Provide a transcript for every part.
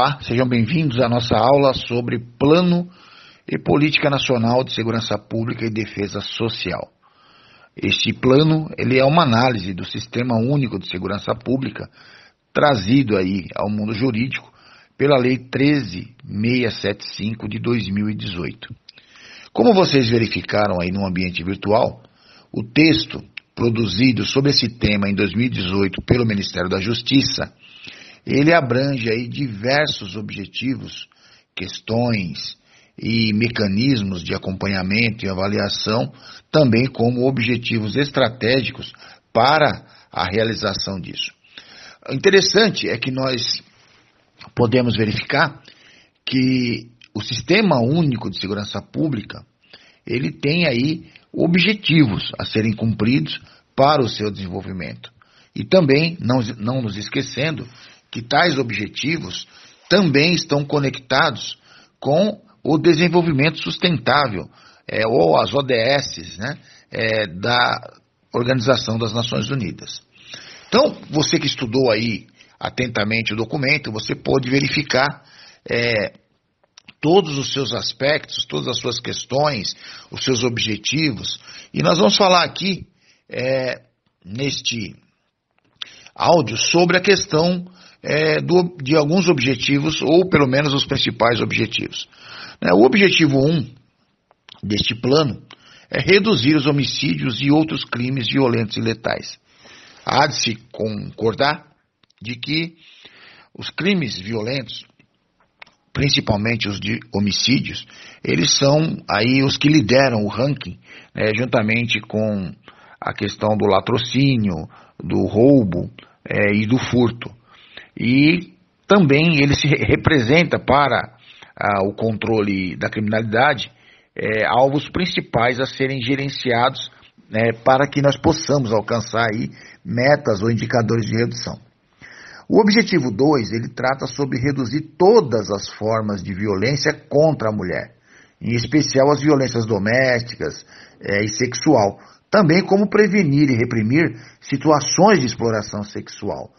Olá, sejam bem-vindos à nossa aula sobre Plano e Política Nacional de Segurança Pública e Defesa Social. Este plano ele é uma análise do Sistema Único de Segurança Pública trazido aí ao mundo jurídico pela Lei 13675 de 2018. Como vocês verificaram aí no ambiente virtual, o texto produzido sobre esse tema em 2018 pelo Ministério da Justiça ele abrange aí diversos objetivos, questões e mecanismos de acompanhamento e avaliação, também como objetivos estratégicos para a realização disso. O interessante é que nós podemos verificar que o Sistema Único de Segurança Pública, ele tem aí objetivos a serem cumpridos para o seu desenvolvimento. E também, não, não nos esquecendo, que tais objetivos também estão conectados com o desenvolvimento sustentável, é, ou as ODS, né, é, da Organização das Nações Unidas. Então, você que estudou aí atentamente o documento, você pode verificar é, todos os seus aspectos, todas as suas questões, os seus objetivos, e nós vamos falar aqui, é, neste áudio, sobre a questão é, do, de alguns objetivos, ou pelo menos os principais objetivos. Né, o objetivo 1 um deste plano é reduzir os homicídios e outros crimes violentos e letais. Há de se concordar de que os crimes violentos, principalmente os de homicídios, eles são aí os que lideram o ranking, né, juntamente com a questão do latrocínio, do roubo é, e do furto e também ele se representa para ah, o controle da criminalidade é, alvos principais a serem gerenciados né, para que nós possamos alcançar aí metas ou indicadores de redução. O objetivo 2, ele trata sobre reduzir todas as formas de violência contra a mulher, em especial as violências domésticas é, e sexual, também como prevenir e reprimir situações de exploração sexual,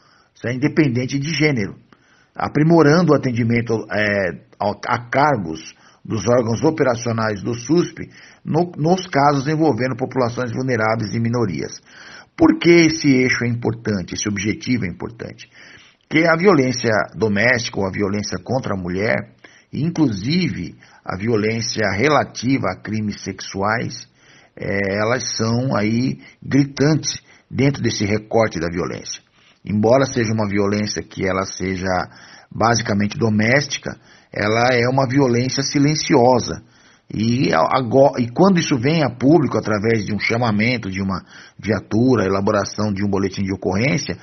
é independente de gênero, aprimorando o atendimento é, a cargos dos órgãos operacionais do SUSP no, nos casos envolvendo populações vulneráveis e minorias. Por que esse eixo é importante, esse objetivo é importante? Que a violência doméstica ou a violência contra a mulher, inclusive a violência relativa a crimes sexuais, é, elas são aí gritantes dentro desse recorte da violência embora seja uma violência que ela seja basicamente doméstica, ela é uma violência silenciosa. E, agora, e quando isso vem a público através de um chamamento, de uma viatura, elaboração de um boletim de ocorrência,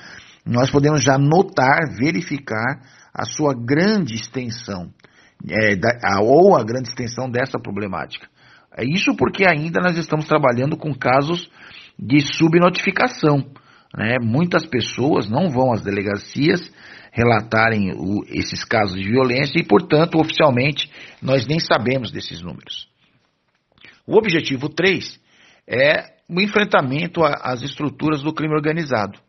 nós podemos já notar, verificar a sua grande extensão, é, da, a, ou a grande extensão dessa problemática. É isso porque ainda nós estamos trabalhando com casos de subnotificação. Né? Muitas pessoas não vão às delegacias relatarem o, esses casos de violência e, portanto, oficialmente, nós nem sabemos desses números. O objetivo 3 é o enfrentamento às estruturas do crime organizado.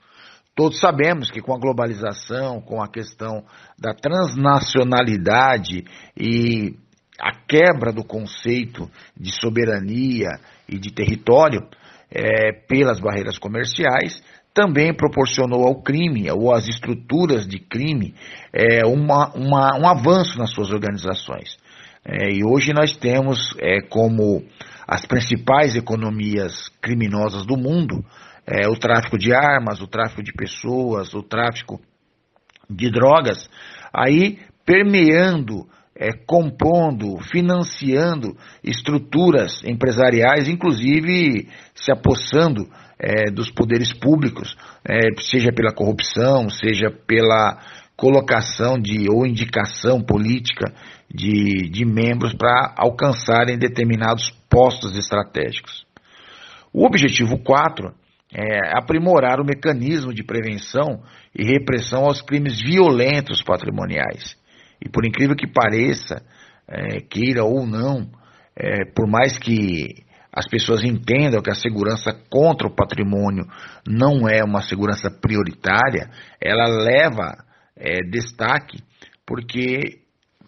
Todos sabemos que com a globalização, com a questão da transnacionalidade e a quebra do conceito de soberania e de território é, pelas barreiras comerciais, também proporcionou ao crime ou às estruturas de crime é, uma, uma, um avanço nas suas organizações. É, e hoje nós temos é, como as principais economias criminosas do mundo é, o tráfico de armas, o tráfico de pessoas, o tráfico de drogas, aí permeando, é, compondo, financiando estruturas empresariais, inclusive se apossando é, dos poderes públicos, é, seja pela corrupção, seja pela colocação de ou indicação política de, de membros para alcançarem determinados postos estratégicos. O objetivo 4 é aprimorar o mecanismo de prevenção e repressão aos crimes violentos patrimoniais. E por incrível que pareça, é, queira ou não, é, por mais que as pessoas entendam que a segurança contra o patrimônio não é uma segurança prioritária, ela leva é, destaque porque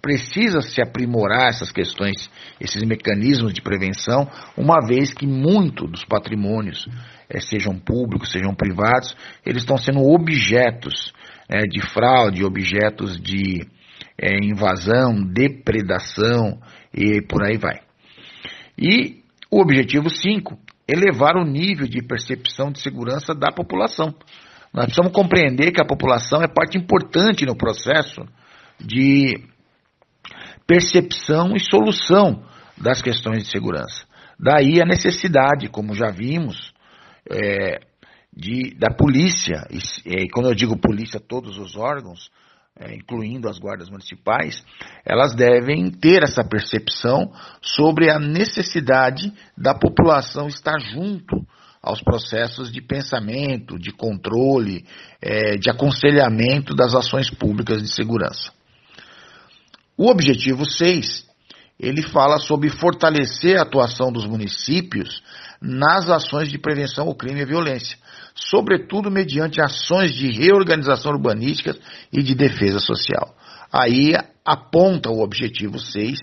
precisa se aprimorar essas questões, esses mecanismos de prevenção, uma vez que muito dos patrimônios, é, sejam públicos, sejam privados, eles estão sendo objetos é, de fraude, objetos de é, invasão, depredação e por aí vai. E o objetivo 5, elevar o nível de percepção de segurança da população. Nós precisamos compreender que a população é parte importante no processo de percepção e solução das questões de segurança. Daí a necessidade, como já vimos, é, de, da polícia, e, e, quando eu digo polícia, todos os órgãos, é, incluindo as guardas municipais, elas devem ter essa percepção sobre a necessidade da população estar junto aos processos de pensamento, de controle, é, de aconselhamento das ações públicas de segurança. O objetivo 6, ele fala sobre fortalecer a atuação dos municípios nas ações de prevenção ao crime e à violência, sobretudo mediante ações de reorganização urbanística e de defesa social. Aí aponta o objetivo 6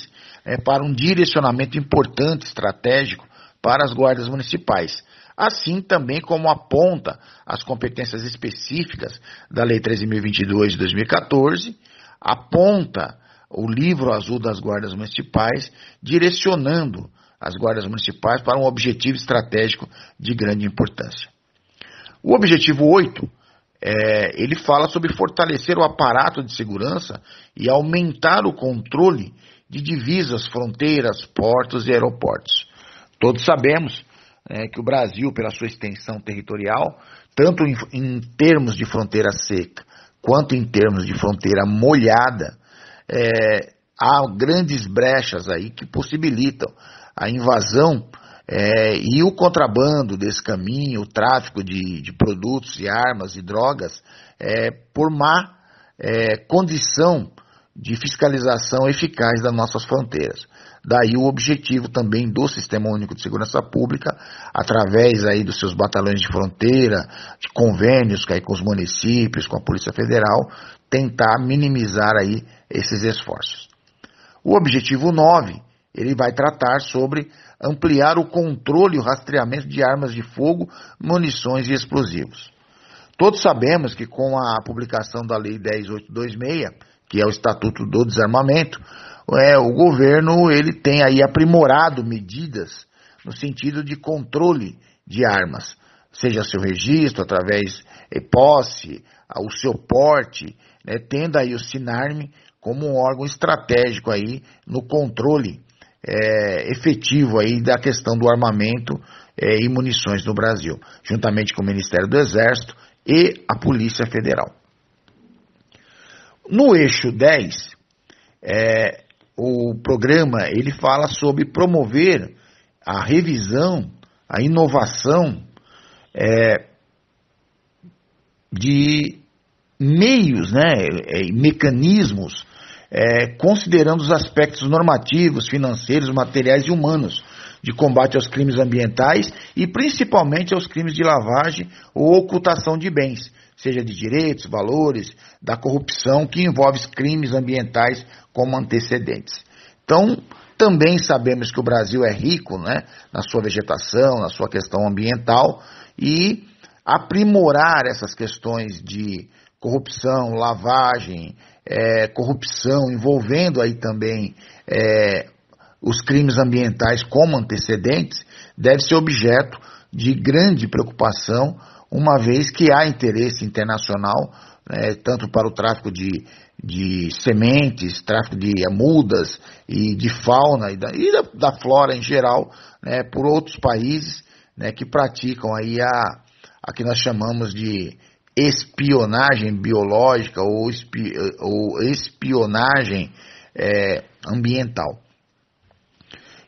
é, para um direcionamento importante, estratégico, para as guardas municipais, assim também como aponta as competências específicas da Lei 13.022 de 2014, aponta o livro azul das guardas municipais, direcionando as guardas municipais para um objetivo estratégico de grande importância. O objetivo 8, é, ele fala sobre fortalecer o aparato de segurança e aumentar o controle de divisas, fronteiras, portos e aeroportos. Todos sabemos é, que o Brasil, pela sua extensão territorial, tanto em, em termos de fronteira seca quanto em termos de fronteira molhada, é, há grandes brechas aí que possibilitam a invasão é, e o contrabando desse caminho, o tráfico de, de produtos e armas e drogas, é, por má é, condição de fiscalização eficaz das nossas fronteiras. Daí o objetivo também do Sistema Único de Segurança Pública, através aí dos seus batalhões de fronteira, de convênios aí com os municípios, com a Polícia Federal, tentar minimizar aí esses esforços. O objetivo 9, ele vai tratar sobre ampliar o controle e o rastreamento de armas de fogo, munições e explosivos. Todos sabemos que com a publicação da Lei 10826, que é o Estatuto do Desarmamento, é, o governo ele tem aí aprimorado medidas no sentido de controle de armas, seja seu registro através de posse, o seu porte, né, tendo aí o Sinarme como um órgão estratégico aí no controle é, efetivo aí da questão do armamento é, e munições no Brasil, juntamente com o Ministério do Exército e a Polícia Federal. No eixo 10, é, o programa ele fala sobre promover a revisão, a inovação é, de meios, né, é, mecanismos, é, considerando os aspectos normativos, financeiros, materiais e humanos de combate aos crimes ambientais e principalmente aos crimes de lavagem ou ocultação de bens, seja de direitos, valores, da corrupção que envolve crimes ambientais como antecedentes. Então, também sabemos que o Brasil é rico né, na sua vegetação, na sua questão ambiental e aprimorar essas questões de corrupção, lavagem, é, corrupção, envolvendo aí também é, os crimes ambientais como antecedentes, deve ser objeto de grande preocupação, uma vez que há interesse internacional, né, tanto para o tráfico de, de sementes, tráfico de mudas e de fauna e da, e da, da flora em geral, né, por outros países né, que praticam aí a, a que nós chamamos de espionagem biológica ou, espi, ou espionagem é, ambiental.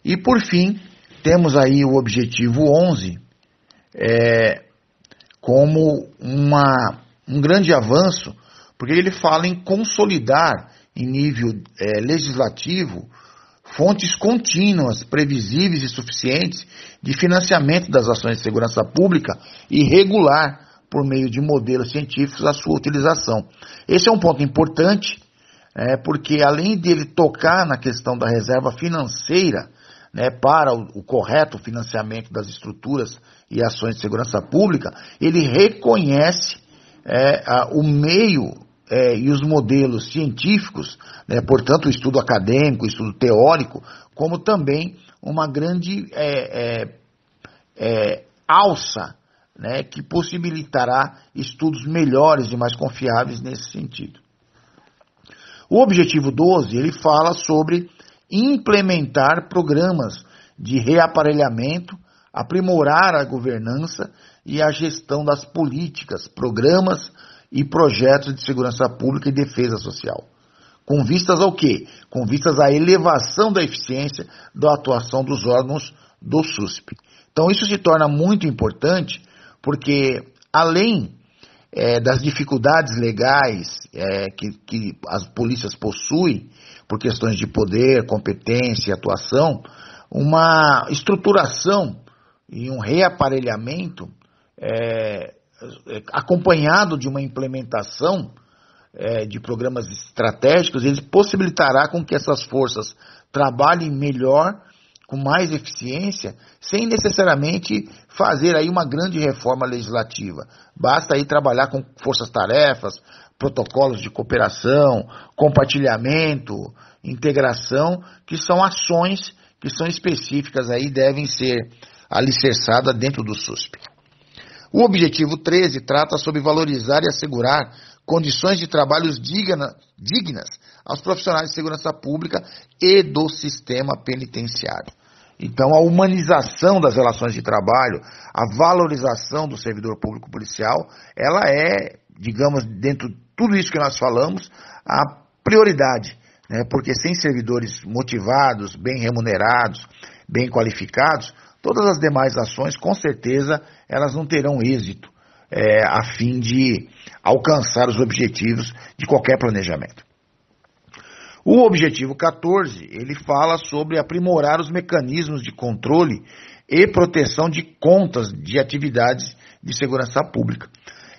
E por fim, temos aí o objetivo 11 é, como uma, um grande avanço, porque ele fala em consolidar em nível é, legislativo fontes contínuas, previsíveis e suficientes de financiamento das ações de segurança pública e regular por meio de modelos científicos, a sua utilização. Esse é um ponto importante, é, porque além dele tocar na questão da reserva financeira, né, para o, o, correto financiamento das estruturas e ações de segurança pública, ele reconhece é, a, o meio é, e os modelos científicos, né, portanto, o estudo acadêmico, o estudo teórico, como também uma grande é, é, é, alça né, que possibilitará estudos melhores e mais confiáveis nesse sentido. O objetivo 12, ele fala sobre implementar programas de reaparelhamento, aprimorar a governança e a gestão das políticas, programas e projetos de segurança pública e defesa social. Com vistas ao quê? Com vistas à elevação da eficiência da atuação dos órgãos do SUSP. Então isso se torna muito importante porque, além é, das dificuldades legais é, que, que as polícias possuem, por questões de poder, competência e atuação, uma estruturação e um reaparelhamento é, acompanhado de uma implementação é, de programas estratégicos, ele possibilitará com que essas forças trabalhem melhor com mais eficiência, sem necessariamente fazer aí uma grande reforma legislativa. Basta aí trabalhar com forças-tarefas, protocolos de cooperação, compartilhamento, integração, que são ações que são específicas aí devem ser alicerçadas dentro do SUSP. O objetivo 13 trata sobre valorizar e assegurar condições de trabalhos digna, dignas aos profissionais de segurança pública e do sistema penitenciário. Então, a humanização das relações de trabalho, a valorização do servidor público policial, ela é, digamos, dentro de tudo isso que nós falamos, a prioridade. Né? Porque sem servidores motivados, bem remunerados, bem qualificados, todas as demais ações, com certeza, elas não terão êxito é, a fim de alcançar os objetivos de qualquer planejamento. O objetivo 14, ele fala sobre aprimorar os mecanismos de controle e proteção de contas de atividades de segurança pública.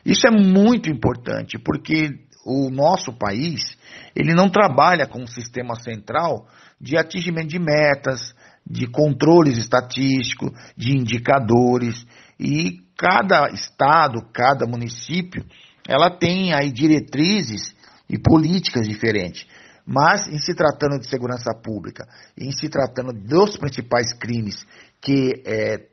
Isso é muito importante, porque o nosso país, ele não trabalha com um sistema central de atingimento de metas, de controles estatísticos, de indicadores, e cada estado, cada município, ela tem aí diretrizes e políticas diferentes. Mas, em se tratando de segurança pública, em se tratando dos principais crimes que é,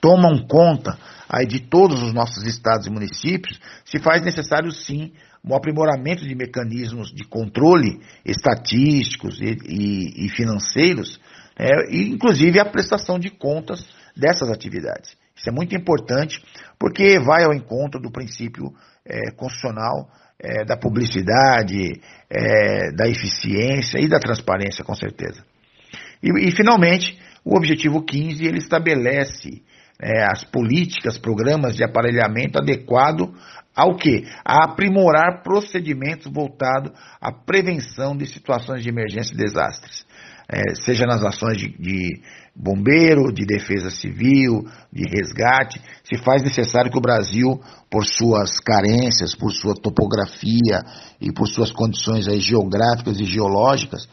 tomam conta aí de todos os nossos estados e municípios, se faz necessário sim um aprimoramento de mecanismos de controle estatísticos e, e, e financeiros, é, e inclusive a prestação de contas dessas atividades. Isso é muito importante porque vai ao encontro do princípio é, constitucional é, da publicidade, é, da eficiência e da transparência, com certeza. E, e finalmente, o objetivo 15 ele estabelece é, as políticas, programas de aparelhamento adequado ao que? A aprimorar procedimentos voltados à prevenção de situações de emergência e desastres é, seja nas ações de, de bombeiro, de defesa civil, de resgate, se faz necessário que o Brasil, por suas carências, por sua topografia e por suas condições aí geográficas e geológicas,